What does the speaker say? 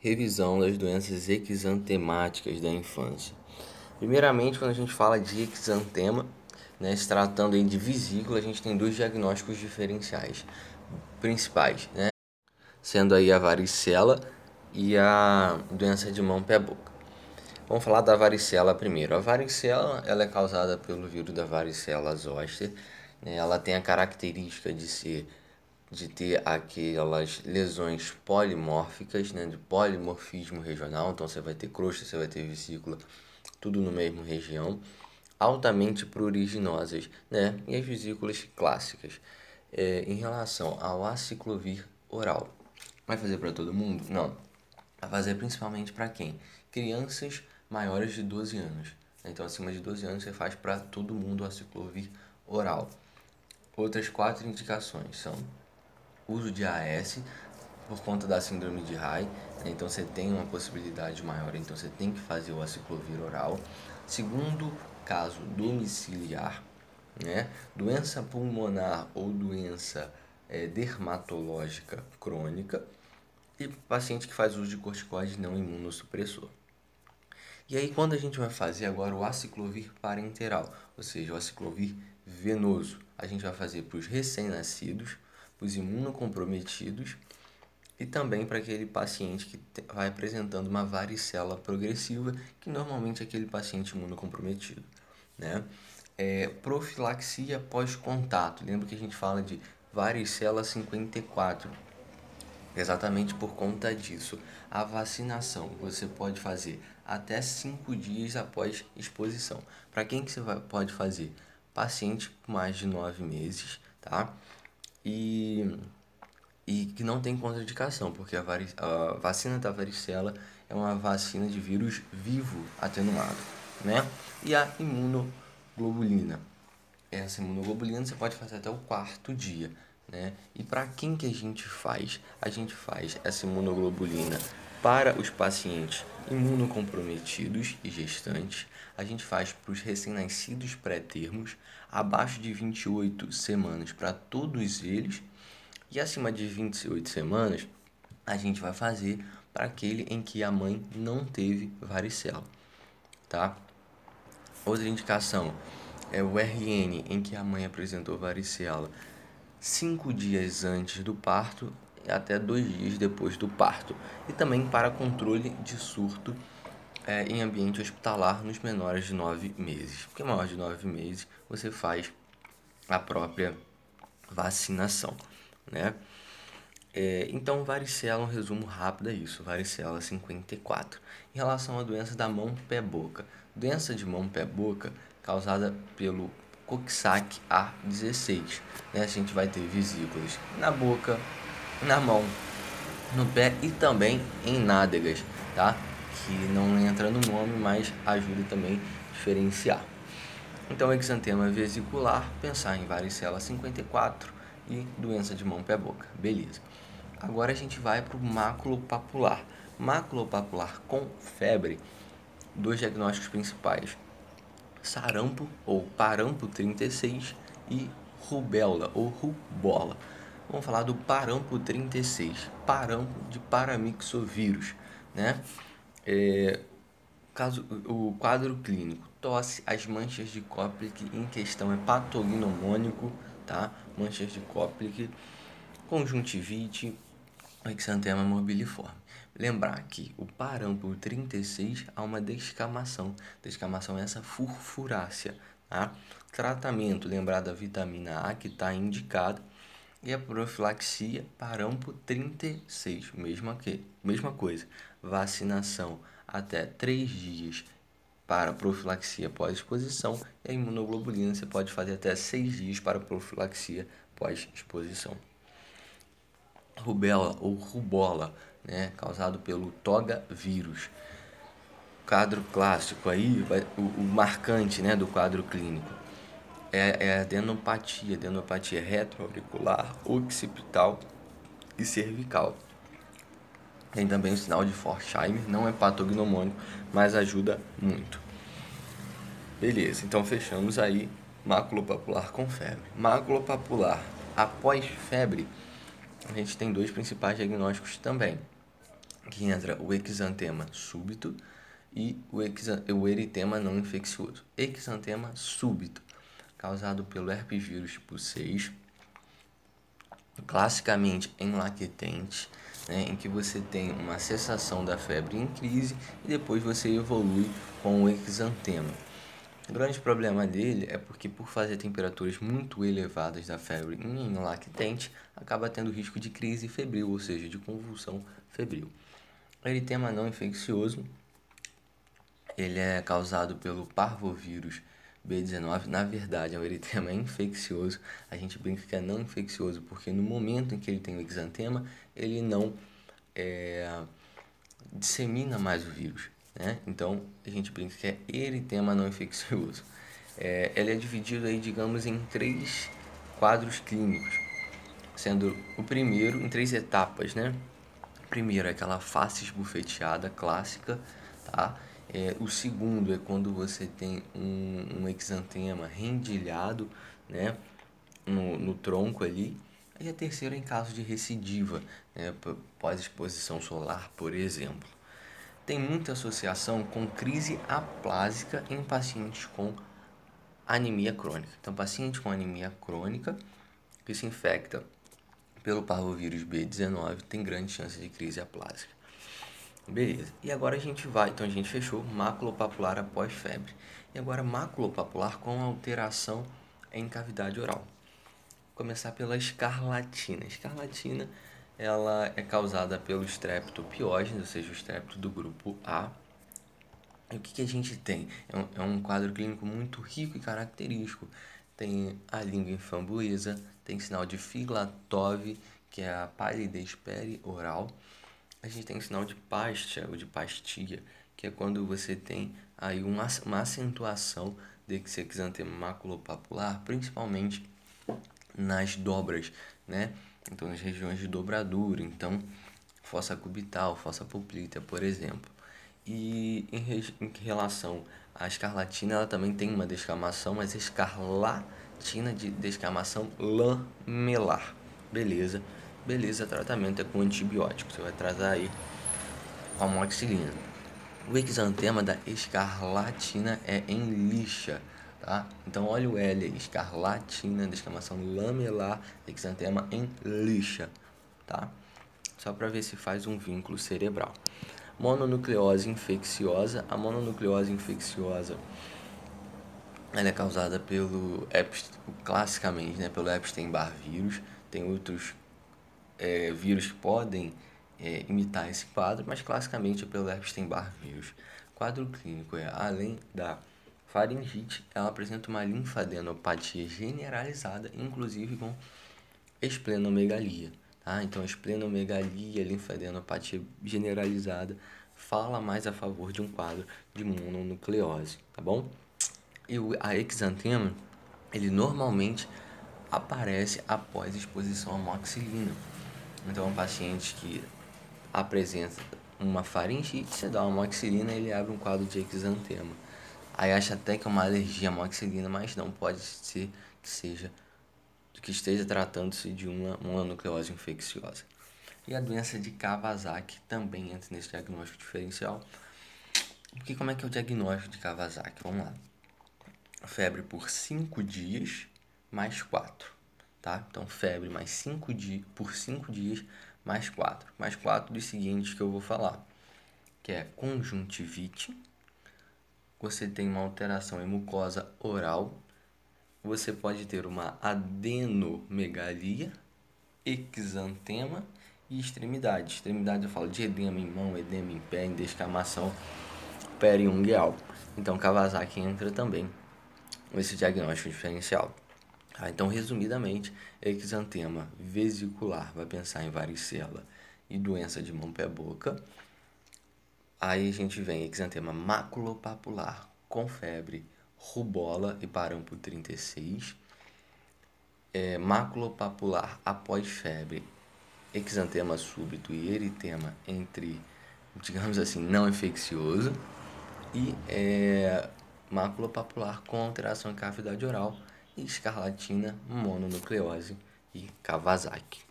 revisão das doenças exantemáticas da infância. Primeiramente, quando a gente fala de exantema, né, se tratando de vesícula, a gente tem dois diagnósticos diferenciais principais, né, sendo aí a varicela e a doença de mão, pé, boca. Vamos falar da varicela primeiro. A varicela ela é causada pelo vírus da varicela zoster. Né? Ela tem a característica de ser de ter aquelas lesões polimórficas, né, de polimorfismo regional, então você vai ter crosta, você vai ter vesícula, tudo no mesmo região, altamente pruriginosas, né, e as vesículas clássicas. É, em relação ao aciclovir oral, vai fazer para todo mundo? Não, vai fazer principalmente para quem? Crianças maiores de 12 anos. Então, acima de 12 anos, você faz para todo mundo o aciclovir oral. Outras quatro indicações são uso de AS por conta da síndrome de Rai, né? então você tem uma possibilidade maior, então você tem que fazer o aciclovir oral. Segundo caso domiciliar, né? doença pulmonar ou doença é, dermatológica crônica e paciente que faz uso de corticoide não imunossupressor. E aí quando a gente vai fazer agora o aciclovir parenteral, ou seja, o aciclovir venoso, a gente vai fazer para os recém-nascidos, os imunocomprometidos e também para aquele paciente que vai apresentando uma varicela progressiva, que normalmente é aquele paciente imunocomprometido. Né? É, profilaxia pós-contato, lembra que a gente fala de varicela 54, exatamente por conta disso. A vacinação você pode fazer até 5 dias após exposição. Para quem que você vai, pode fazer? Paciente com mais de 9 meses, tá? E, e que não tem contraindicação, porque a, vari, a vacina da varicela é uma vacina de vírus vivo atenuado, né? E a imunoglobulina. Essa imunoglobulina você pode fazer até o quarto dia, né? E para quem que a gente faz? A gente faz essa imunoglobulina para os pacientes imunocomprometidos e gestantes, a gente faz para os recém-nascidos pré-termos, abaixo de 28 semanas para todos eles, e acima de 28 semanas, a gente vai fazer para aquele em que a mãe não teve varicela, tá? Outra indicação é o RN, em que a mãe apresentou varicela cinco dias antes do parto até dois dias depois do parto, e também para controle de surto é, em ambiente hospitalar nos menores de 9 meses. Porque maior de 9 meses você faz a própria vacinação, né? É, então, varicela, um resumo rápido é isso, varicela 54. Em relação à doença da mão, pé, boca. Doença de mão, pé, boca, causada pelo Coxsackie A16. Né? A gente vai ter vesículas na boca, na mão, no pé e também em nádegas, tá? Que não entra no nome, mas ajuda também a diferenciar. Então, exantema vesicular, pensar em varicela 54 e doença de mão, pé, boca. Beleza. Agora a gente vai para o maculopapular. Maculopapular com febre, dois diagnósticos principais. Sarampo ou parampo 36 e rubéola ou rubola. Vamos falar do parampo 36, parampo de paramixovírus, né? É, caso, o quadro clínico, tosse, as manchas de Koplik em questão é patognomônico, tá? Manchas de Koplik, conjuntivite, exantema mobiliforme. Lembrar que o parampo 36 há uma descamação. Descamação é essa furfurácea, tá? Tratamento, lembrar da vitamina A que está indicado e a profilaxia parampo 36, mesma, que, mesma coisa. Vacinação até 3 dias para profilaxia pós-exposição e a imunoglobulina você pode fazer até 6 dias para profilaxia pós-exposição. Rubela ou rubola, né, causado pelo toga vírus. Quadro clássico aí, o, o marcante né, do quadro clínico é, é adenopatia, adenopatia retroauricular, occipital e cervical. Tem também o sinal de Forsheimer, não é patognomônico, mas ajuda muito. Beleza, então fechamos aí maculopapular com febre. Maculopapular após febre, a gente tem dois principais diagnósticos também. que entra o exantema súbito e o eritema não infeccioso. Exantema súbito, causado pelo herpes vírus tipo 6, classicamente em lactente, né, em que você tem uma cessação da febre em crise e depois você evolui com o exantema. O grande problema dele é porque por fazer temperaturas muito elevadas da febre em lactente, acaba tendo risco de crise febril, ou seja, de convulsão febril. O eritema não infeccioso, ele é causado pelo parvovírus B19, na verdade, é um eritema infeccioso. A gente brinca que é não infeccioso porque no momento em que ele tem o exantema, ele não é, dissemina mais o vírus. Né? Então, a gente brinca que é eritema não infeccioso. É, ele é dividido aí, digamos, em três quadros clínicos, sendo o primeiro em três etapas, né? Primeiro aquela face esbufeteada clássica, tá? É, o segundo é quando você tem um, um exantema rendilhado, né? No, no tronco ali. E a terceira é em caso de recidiva, né? pós-exposição solar, por exemplo tem muita associação com crise aplásica em pacientes com anemia crônica. Então, paciente com anemia crônica que se infecta pelo parvovírus B19 tem grande chance de crise aplásica. Beleza. E agora a gente vai, então a gente fechou maculopapular após febre. E agora maculopapular com alteração em cavidade oral. Vou começar pela escarlatina. Escarlatina ela é causada pelo streptopiógenes, ou seja, o estrepto do grupo A. E o que, que a gente tem? É um, é um quadro clínico muito rico e característico. Tem a língua infambuesa, tem sinal de Filatov, que é a palidez perioral. A gente tem sinal de pastia ou de pastia, que é quando você tem aí uma, uma acentuação de exantema maculopapular, principalmente nas dobras, né? então nas regiões de dobradura, então fossa cubital, fossa poplítea, por exemplo. E em, em relação à escarlatina, ela também tem uma descamação, mas escarlatina de descamação lamelar. Beleza, beleza, tratamento é com antibiótico, você vai tratar aí com amoxicilina. O exantema da escarlatina é em lixa, tá? Então olha o L escarlatina, descamação lamelar, exantema em lixa, tá? Só para ver se faz um vínculo cerebral. Mononucleose infecciosa, a mononucleose infecciosa ela é causada pelo classicamente, né, pelo Epstein-Barr vírus. Tem outros é, vírus que podem é, imitar esse quadro, mas classicamente é pelo Epstein-Barr vírus. Quadro clínico é além da Faringite, ela apresenta uma linfadenopatia generalizada, inclusive com esplenomegalia. Tá? Então, esplenomegalia, linfadenopatia generalizada, fala mais a favor de um quadro de mononucleose, tá bom? E a exantema, ele normalmente aparece após exposição à moxilina. Então, um paciente que apresenta uma faringite, você dá uma moxilina, ele abre um quadro de exantema. Aí acha até que é uma alergia à moxilina, mas não pode ser que seja que esteja tratando-se de uma mononucleose infecciosa. E a doença de Kawasaki também entra nesse diagnóstico diferencial. Porque como é que é o diagnóstico de Kawasaki? Vamos lá. Febre por 5 dias mais 4, tá? Então febre mais 5 dias por 5 dias mais 4. Mais 4 dos seguintes que eu vou falar, que é conjuntivite, você tem uma alteração em mucosa oral, você pode ter uma adenomegalia, exantema e extremidade. Extremidade eu falo de edema em mão, edema em pé, em descamação periungueal. Então Kawasaki entra também nesse diagnóstico diferencial. Ah, então, resumidamente, exantema vesicular vai pensar em varicela e doença de mão-pé-boca. Aí a gente vem exantema maculopapular com febre, rubola e parampo 36. É, maculopapular após febre, exantema súbito e eritema entre, digamos assim, não infeccioso. E é, maculopapular com alteração em cavidade oral escarlatina, mononucleose e Kawasaki.